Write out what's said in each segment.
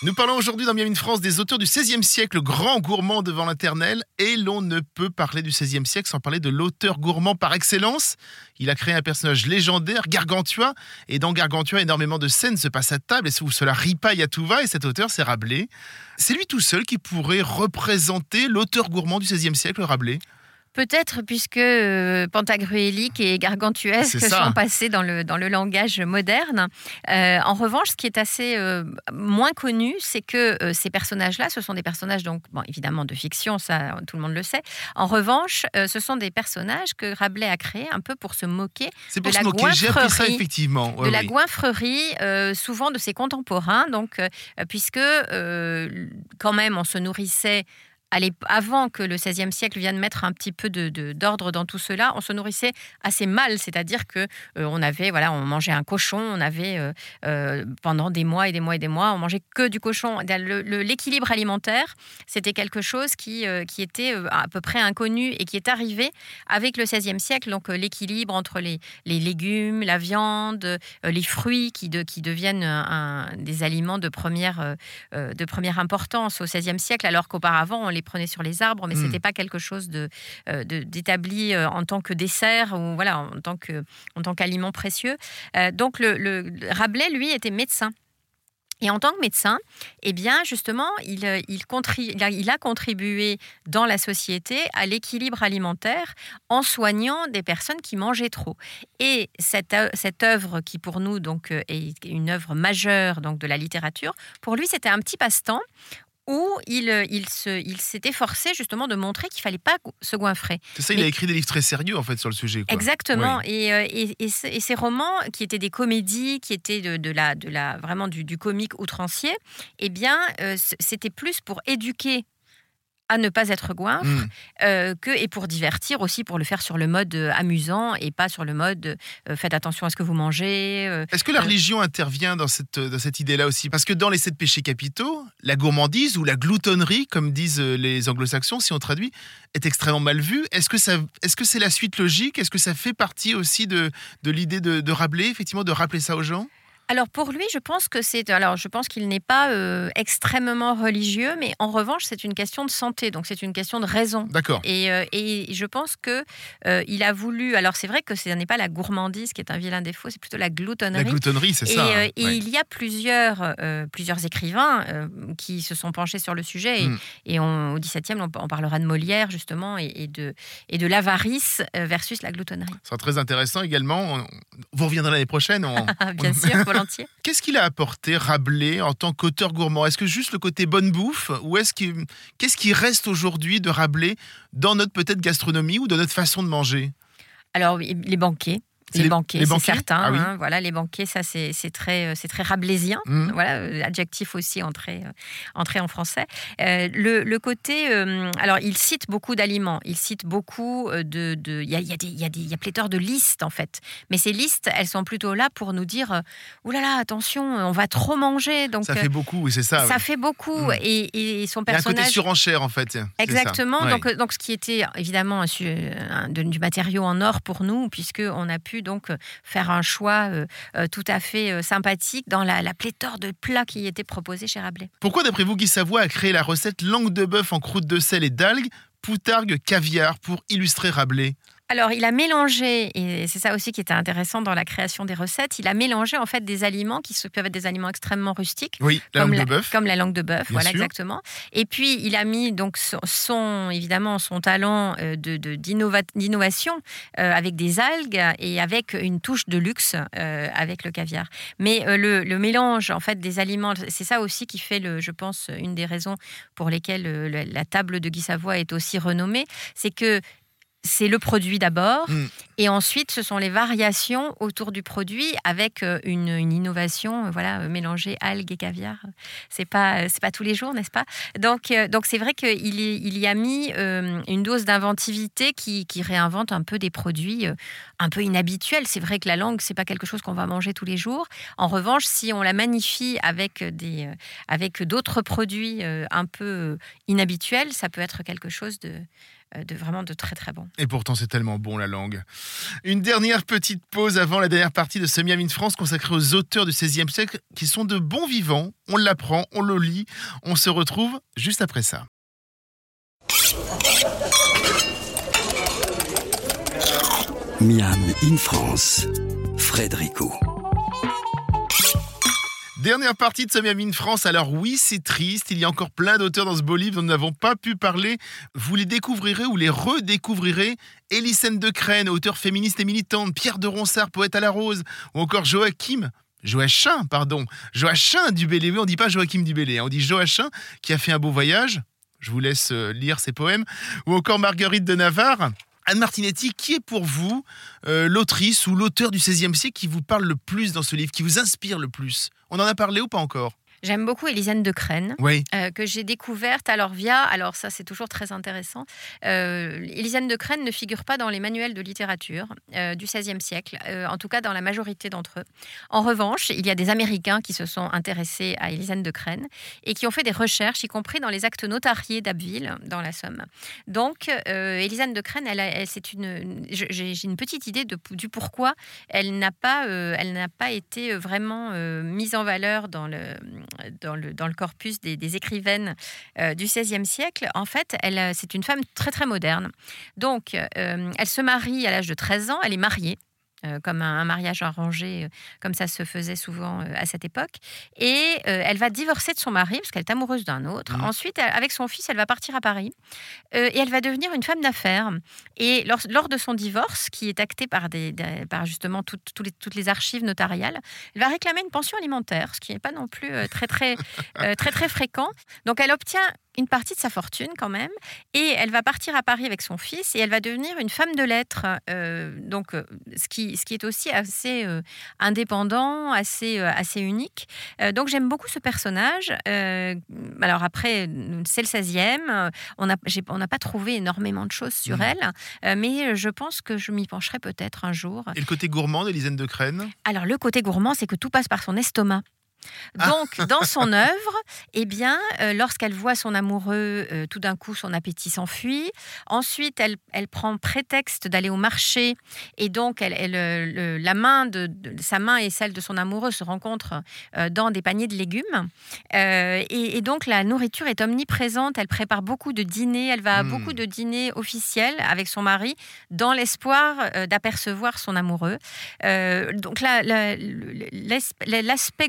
Nous parlons aujourd'hui dans Miami France des auteurs du XVIe siècle, grand gourmand devant l'internel, et l'on ne peut parler du XVIe siècle sans parler de l'auteur gourmand par excellence. Il a créé un personnage légendaire, Gargantua, et dans Gargantua, énormément de scènes se passent à table, et où cela ripaille à tout va, et cet auteur, c'est Rabelais. C'est lui tout seul qui pourrait représenter l'auteur gourmand du XVIe siècle, Rabelais? Peut-être puisque euh, Pantagruélique et Gargantuesque sont passés dans le, dans le langage moderne. Euh, en revanche, ce qui est assez euh, moins connu, c'est que ces personnages-là, ce sont des personnages, donc, bon, évidemment, de fiction, ça, tout le monde le sait. En revanche, ce sont des personnages que Rabelais a créés un peu pour se moquer de la goinfrerie. effectivement. de la goinfrerie, souvent de ses contemporains, donc, puisque quand même, on se nourrissait avant que le XVIe siècle vienne mettre un petit peu d'ordre de, dans tout cela, on se nourrissait assez mal, c'est-à-dire que euh, on avait, voilà, on mangeait un cochon, on avait euh, euh, pendant des mois et des mois et des mois, on mangeait que du cochon. L'équilibre alimentaire, c'était quelque chose qui, qui était à peu près inconnu et qui est arrivé avec le XVIe siècle. Donc l'équilibre entre les, les, légumes, la viande, les fruits qui, de, qui deviennent des aliments de première, de première importance au XVIe siècle, alors qu'auparavant on les prenait sur les arbres, mais ce hmm. c'était pas quelque chose de, euh, d'établi euh, en tant que dessert ou voilà en tant que en tant qu'aliment précieux. Euh, donc le, Rabelais lui était médecin. Et en tant que médecin, eh bien, justement, il, il, il, a contribué dans la société à l'équilibre alimentaire en soignant des personnes qui mangeaient trop. Et cette, cette œuvre, qui pour nous donc, est une œuvre majeure donc, de la littérature, pour lui, c'était un petit passe-temps où il, euh, il, se, il s'était forcé justement de montrer qu'il fallait pas se goinfrer. C'est ça, il a écrit des livres très sérieux en fait sur le sujet. Exactement. Et, euh, et, et, ces romans qui étaient des comédies, qui étaient de, de la, de la, vraiment du, du comique outrancier, eh bien, euh, c'était plus pour éduquer à ne pas être goinfre, hmm. euh, que, et pour divertir aussi, pour le faire sur le mode euh, amusant et pas sur le mode euh, faites attention à ce que vous mangez. Est-ce que la religion intervient dans cette, dans cette idée-là aussi? Parce que dans les sept péchés capitaux, la gourmandise ou la gloutonnerie, comme disent les anglo-saxons, si on traduit, est extrêmement mal vue. Est-ce que c'est -ce c'est la suite logique? Est-ce que ça fait partie aussi de, de l'idée de, de Rabelais, effectivement, de rappeler ça aux gens? Alors pour lui, je pense que c'est alors je pense qu'il n'est pas euh, extrêmement religieux, mais en revanche c'est une question de santé, donc c'est une question de raison. D'accord. Et, euh, et, je pense que euh, il a voulu. Alors c'est vrai que ce n'est pas la gourmandise qui est un vilain défaut, c'est plutôt la gloutonnerie. La gloutonnerie, c'est ça. Hein, et il y a plusieurs plusieurs écrivains qui se sont penchés sur le sujet. Et, hmm. et on, au XVIIe, on, on, parlera de Molière justement et, de et de l'avarice versus la gloutonnerie. Ce sera très intéressant également. Vous reviendrez l'année prochaine. Bien sûr. Qu'est-ce qu'il a apporté Rabelais en tant qu'auteur gourmand? Est-ce que juste le côté bonne bouffe ou est-ce qu'est-ce qui reste aujourd'hui de Rabelais dans notre peut-être gastronomie ou dans notre façon de manger? Alors les banquets. Les, banquets, c'est certain. Ah hein, voilà, les banquets, ça c'est très, euh, très rabelaisien. Mmh. Voilà, euh, adjectif aussi entré, euh, entré en français. le, le, côté, alors il cite beaucoup d'aliments, il cite beaucoup de, il y a, y, a y, a y a pléthore de listes en fait. Mais ces listes, elles sont plutôt là pour nous dire, oh là là, attention, on va trop manger. Donc ça fait beaucoup, oui, c'est ça. Ça fait beaucoup mmh. et, et, son personnage. Il y a un côté surenchère en fait. Exactement. Donc, donc ce qui était évidemment du matériau en or pour nous, puisque on a pu donc euh, faire un choix euh, euh, tout à fait sympathique dans la, pléthore de plats qui étaient proposés chez Rabelais. Pourquoi, d'après vous, Guy Savoie a créé la recette langue de bœuf en croûte de sel et d'algues, poutargue, caviar pour illustrer Rabelais? Alors, il a mélangé, et c'est ça aussi qui était intéressant dans la création des recettes, il a mélangé en fait des aliments qui peuvent être des aliments extrêmement rustiques. Oui, la comme langue de bœuf. Comme la langue de bœuf, voilà exactement. Et puis, il a mis donc son, évidemment son talent euh, de, d'innovation euh, avec des algues et avec une touche de luxe euh, avec le caviar. Mais le, mélange en fait des aliments, c'est ça aussi qui fait, le, je pense, une des raisons pour lesquelles la table de Guy Savoie est aussi renommée, c'est que c'est le produit d'abord, mm. et ensuite ce sont les variations autour du produit avec euh, une, innovation, euh, voilà, euh, mélanger algues et caviar. C'est pas, c'est pas tous les jours, n'est-ce pas? Donc, donc c'est vrai qu'il il y a mis une dose d'inventivité qui, réinvente un peu des produits un peu inhabituels. C'est vrai que la langue, c'est pas quelque chose qu'on va manger tous les jours. En revanche, si on la magnifie avec des, avec d'autres produits un peu inhabituels, ça peut être quelque chose de de vraiment de très très bon. Et pourtant, c'est tellement bon la langue. Une dernière petite pause avant la dernière partie de ce Miami in France consacrée aux auteurs du XVIe siècle qui sont de bons vivants. On l'apprend, on le lit, on se retrouve juste après ça. Miam in France, Frédérico. Dernière partie de ce Miami France. Alors oui, c'est triste. Il y a encore plein d'auteurs dans ce beau livre dont nous n'avons pas pu parler. Vous les découvrirez ou les redécouvrirez. Élysène de Crène, auteur féministe et militante. Pierre de Ronsard, poète à la rose. Ou encore Joachim. Joachim, pardon. Joachim Dubélé. Oui, on dit pas Joachim Dubélé. Hein. On dit Joachim qui a fait un beau voyage. Je vous laisse euh, lire ses poèmes. Ou encore Marguerite de Navarre. Anne Martinetti, qui est pour vous euh, l'autrice ou l'auteur du XVIe siècle qui vous parle le plus dans ce livre, qui vous inspire le plus? On en a parlé ou pas encore? J'aime beaucoup Élisane de Crène, Oui. euh, que j'ai découverte alors via, alors ça c'est toujours très intéressant, euh, Élisane de Crène ne figure pas dans les manuels de littérature euh, du XVIe siècle, euh, en tout cas dans la majorité d'entre eux. En revanche, il y a des Américains qui se sont intéressés à Élisane de Crène et qui ont fait des recherches, y compris dans les actes notariés d'Abbeville, dans la Somme. Donc, Élisane de Crène, elle, a- elle- c'est une, une- j'ai une petite idée de, du pourquoi elle n'a pas, elle n'a pas été vraiment mise en valeur dans le, dans le, dans le corpus des, écrivaines euh, du XVIe siècle. En fait, elle, euh, c'est une femme très très moderne. Donc, euh, elle se marie à l'âge de 13 ans, elle est mariée. Euh, comme un, un mariage arrangé, euh, comme ça se faisait souvent euh, à cette époque. Et elle va divorcer de son mari, parce qu'elle est amoureuse d'un autre. Mhm. Ensuite, elle- avec son fils, elle va partir à Paris. Et elle va devenir une femme d'affaires. Et lors, lors de son divorce, qui est acté par, des, des- par justement toutes- les, toutes les archives notariales, elle va réclamer une pension alimentaire, ce qui n'est pas non plus très, très, très, très fréquent. Donc elle obtient une partie de sa fortune quand même, et elle va partir à Paris avec son fils, et elle va devenir une femme de lettres. euh, donc euh, ce qui, ce qui est aussi assez euh, indépendant, assez, euh, assez unique. Donc j'aime beaucoup ce personnage. Alors après, c'est le 16e. euh, On n'a pas trouvé énormément de choses sur Mhm. elle, mais je pense que je m'y pencherai peut-être un jour. Et le côté gourmand d'Élisène de Crène Alors le côté gourmand, c'est que tout passe par son estomac. Ah. Donc, dans son œuvre, eh bien, euh, lorsqu'elle voit son amoureux, euh, tout d'un coup, son appétit s'enfuit. Ensuite, elle, elle prend prétexte d'aller au marché et donc, elle, elle, euh, le- la main de, de- sa main et celle de son amoureux se rencontrent euh, dans des paniers de légumes. Et, et donc, la nourriture est omniprésente. Elle prépare beaucoup de dîners. Elle va à Mm. beaucoup de dîners officiels avec son mari dans l'espoir d'apercevoir son amoureux. Donc la- l'aspect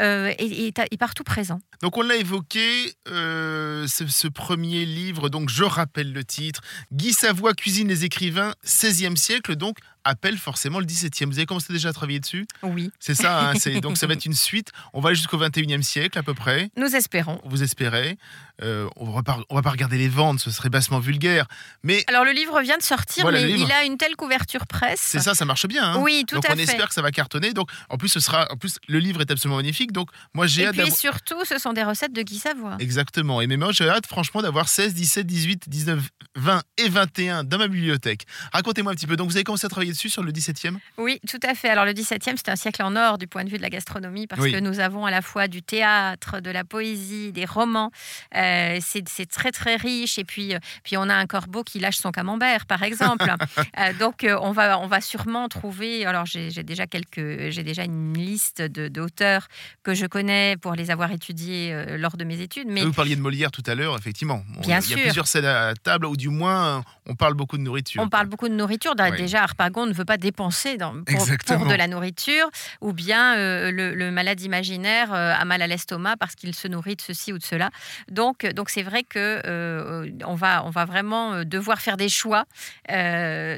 euh, est, est partout présent. Donc on l'a évoqué, euh, ce, ce premier livre, donc je rappelle le titre, Guy Savoie cuisine les écrivains, 16e siècle, donc appelle forcément le 17e. Vous avez commencé déjà à travailler dessus Oui, C'est ça, hein, c'est- donc ça va être une suite. On va aller jusqu'au 21e siècle à peu près, nous espérons. vous espérez. Euh, on va pas, on va pas regarder les ventes, ce serait bassement vulgaire. Mais Alors le livre vient de sortir, Voilà, mais il a une telle couverture presse. c'est ça, ça marche bien. hein. Oui, tout donc à on fait. espère que ça va cartonner. Donc en plus ce sera, en plus le livre est absolument magnifique. Donc moi j'ai Et hâte puis surtout, ce sont des recettes de Guy Savoie. Exactement. Et même moi, j'ai hâte, franchement, d'avoir 16, 17, 18, 19, 20 et 21 dans ma bibliothèque. Racontez-moi un petit peu. Donc, vous avez commencé à travailler dessus sur le 17e Oui, tout à fait. Alors le 17e, c'est un siècle en or du point de vue de la gastronomie parce Oui. que nous avons à la fois du théâtre, de la poésie, des romans. Euh, c'est très très riche. Et puis, euh, puis on a un corbeau qui lâche son camembert, par exemple. Euh, donc on va on va sûrement trouver. Alors j'ai déjà quelques j'ai déjà une liste de d'auteurs que je connais pour les avoir étudiés lors de mes études. Mais Vous parliez de Molière tout à l'heure, effectivement. Bien il y a sûr. plusieurs scènes à table, ou du moins, on parle beaucoup de nourriture. On parle beaucoup de nourriture. Oui. Déjà, Harpagon ne veut pas dépenser dans- pour, de la nourriture, ou bien euh, le, le malade imaginaire euh, a mal à l'estomac parce qu'il se nourrit de ceci ou de cela. Donc, donc c'est vrai que euh, on va, on va vraiment devoir faire des choix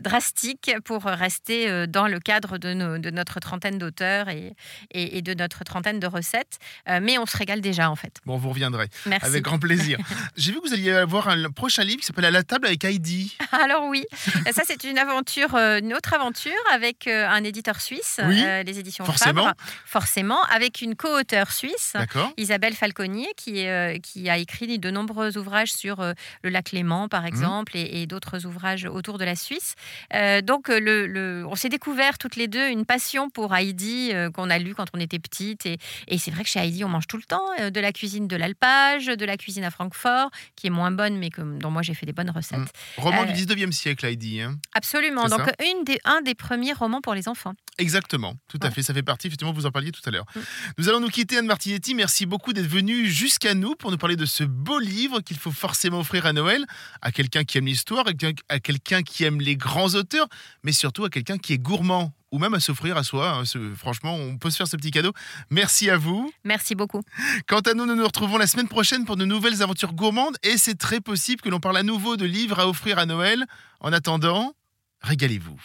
drastiques pour rester dans le cadre de, nos- de notre trentaine d'auteurs et, et- et de notre trentaine de recettes. Mais on se régale déjà, en fait. Bon, vous reviendrez. Merci. Avec grand plaisir. J'ai vu que vous alliez avoir un prochain livre qui s'appelle À la table avec Heidi. Alors oui, ça c'est une aventure, une autre autre aventure avec euh, un éditeur suisse, Oui, euh, les éditions forcément. Fabre, forcément, avec une co-auteure suisse. Isabelle Falconier, qui, euh, qui a écrit de nombreux ouvrages sur euh, le lac Léman, Mhm. par exemple, et, et d'autres ouvrages autour de la Suisse. Donc, le, le- on s'est découvert toutes les deux une passion pour Heidi qu'on a lu quand on était petite. Et, et c'est vrai que chez Heidi, on mange tout le temps de la cuisine de l'alpage, de la cuisine à Francfort, qui est moins bonne, mais que, dont moi j'ai fait des bonnes recettes. Mhm. Roman du 19e siècle, Heidi. hein. Absolument. Donc, une des, un des premiers romans pour les enfants. Exactement, tout à fait. Ça fait partie, effectivement, vous en parliez tout à l'heure. Mm. Nous allons nous quitter, Anne Martinetti. Merci beaucoup d'être venue jusqu'à nous pour nous parler de ce beau livre qu'il faut forcément offrir à Noël à quelqu'un qui aime l'histoire, à quelqu'un- qui aime les grands auteurs, mais surtout à quelqu'un qui est gourmand ou même à s'offrir à soi. hein. Franchement, on peut se faire ce petit cadeau. Merci à vous. Merci beaucoup. Quant à nous, nous nous retrouvons la semaine prochaine pour de nouvelles aventures gourmandes et c'est très possible que l'on parle à nouveau de livres à offrir à Noël. En attendant, régalez-vous.